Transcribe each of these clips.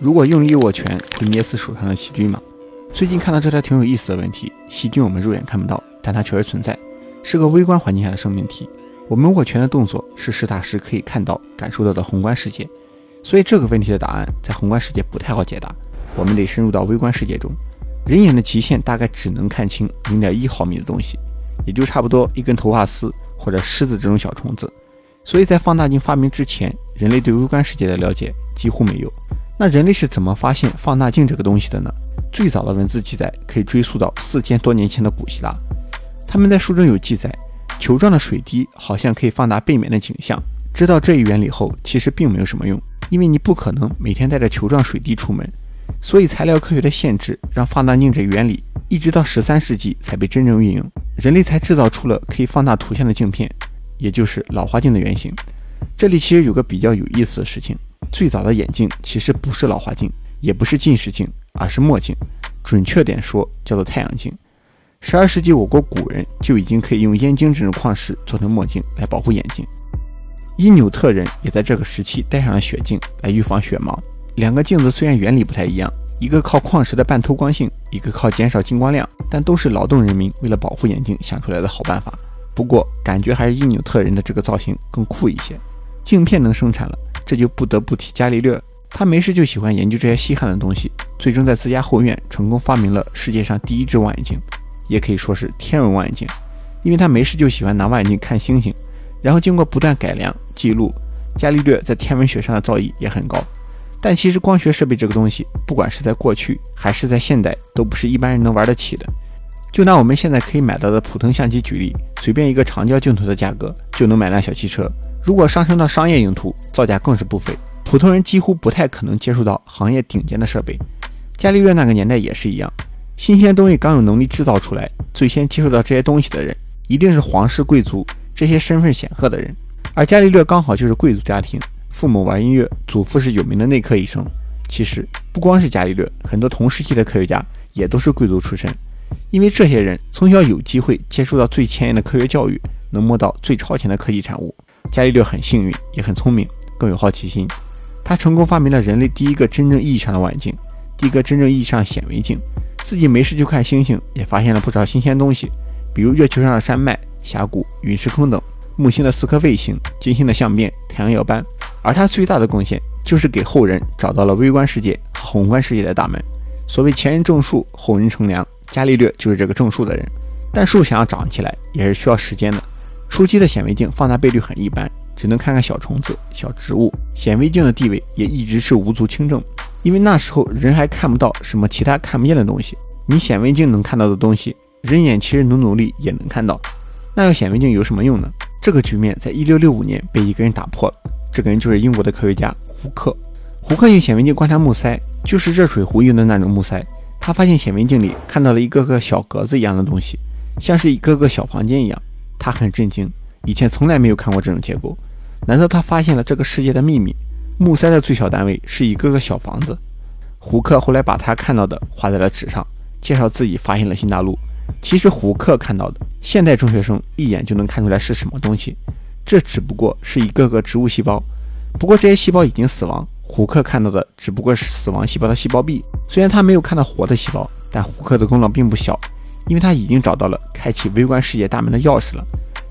如果用力握拳，会捏死手上的细菌吗？最近看到这条挺有意思的问题：细菌我们肉眼看不到，但它确实存在，是个微观环境下的生命体。我们握拳的动作是实打实可以看到、感受到的宏观世界，所以这个问题的答案在宏观世界不太好解答，我们得深入到微观世界中。人眼的极限大概只能看清零点一毫米的东西，也就差不多一根头发丝或者虱子这种小虫子。所以在放大镜发明之前，人类对微观世界的了解几乎没有。那人类是怎么发现放大镜这个东西的呢？最早的文字记载可以追溯到四千多年前的古希腊，他们在书中有记载，球状的水滴好像可以放大背面的景象。知道这一原理后，其实并没有什么用，因为你不可能每天带着球状水滴出门。所以材料科学的限制让放大镜这原理一直到十三世纪才被真正运用，人类才制造出了可以放大图像的镜片。也就是老花镜的原型。这里其实有个比较有意思的事情：最早的眼镜其实不是老花镜，也不是近视镜，而是墨镜。准确点说，叫做太阳镜。十二世纪，我国古人就已经可以用燕京这种矿石做成墨镜来保护眼睛。因纽特人也在这个时期戴上了雪镜来预防雪盲。两个镜子虽然原理不太一样，一个靠矿石的半透光性，一个靠减少进光量，但都是劳动人民为了保护眼睛想出来的好办法。不过，感觉还是因纽特人的这个造型更酷一些。镜片能生产了，这就不得不提伽利略。他没事就喜欢研究这些稀罕的东西，最终在自家后院成功发明了世界上第一只望远镜，也可以说是天文望远镜。因为他没事就喜欢拿望远镜看星星，然后经过不断改良记录，伽利略在天文学上的造诣也很高。但其实光学设备这个东西，不管是在过去还是在现代，都不是一般人能玩得起的。就拿我们现在可以买到的普通相机举例，随便一个长焦镜头的价格就能买辆小汽车。如果上升到商业用途，造价更是不菲。普通人几乎不太可能接触到行业顶尖的设备。伽利略那个年代也是一样，新鲜东西刚有能力制造出来，最先接触到这些东西的人一定是皇室贵族这些身份显赫的人。而伽利略刚好就是贵族家庭，父母玩音乐，祖父是有名的内科医生。其实不光是伽利略，很多同时期的科学家也都是贵族出身。因为这些人从小有机会接触到最前沿的科学教育，能摸到最超前的科技产物。伽利略很幸运，也很聪明，更有好奇心。他成功发明了人类第一个真正意义上的望远镜，第一个真正意义上显微镜。自己没事就看星星，也发现了不少新鲜东西，比如月球上的山脉、峡谷、陨石坑等，木星的四颗卫星、金星的相变、太阳耀斑。而他最大的贡献就是给后人找到了微观世界和宏观世界的大门。所谓前人种树，后人乘凉。伽利略就是这个种树的人，但树想要长起来也是需要时间的。初期的显微镜放大倍率很一般，只能看看小虫子、小植物。显微镜的地位也一直是无足轻重，因为那时候人还看不到什么其他看不见的东西。你显微镜能看到的东西，人眼其实努努力也能看到。那要显微镜有什么用呢？这个局面在一六六五年被一个人打破了，这个人就是英国的科学家胡克。胡克用显微镜观察木塞，就是热水壶用的那种木塞。他发现显微镜里看到了一个个小格子一样的东西，像是一个个小房间一样。他很震惊，以前从来没有看过这种结构。难道他发现了这个世界的秘密？木塞的最小单位是一个个小房子。胡克后来把他看到的画在了纸上，介绍自己发现了新大陆。其实胡克看到的，现代中学生一眼就能看出来是什么东西。这只不过是一个个植物细胞，不过这些细胞已经死亡。胡克看到的只不过是死亡细胞的细胞壁，虽然他没有看到活的细胞，但胡克的功劳并不小，因为他已经找到了开启微观世界大门的钥匙了。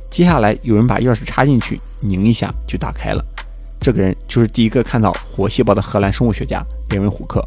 接下来有人把钥匙插进去，拧一下就打开了。这个人就是第一个看到活细胞的荷兰生物学家列文虎克。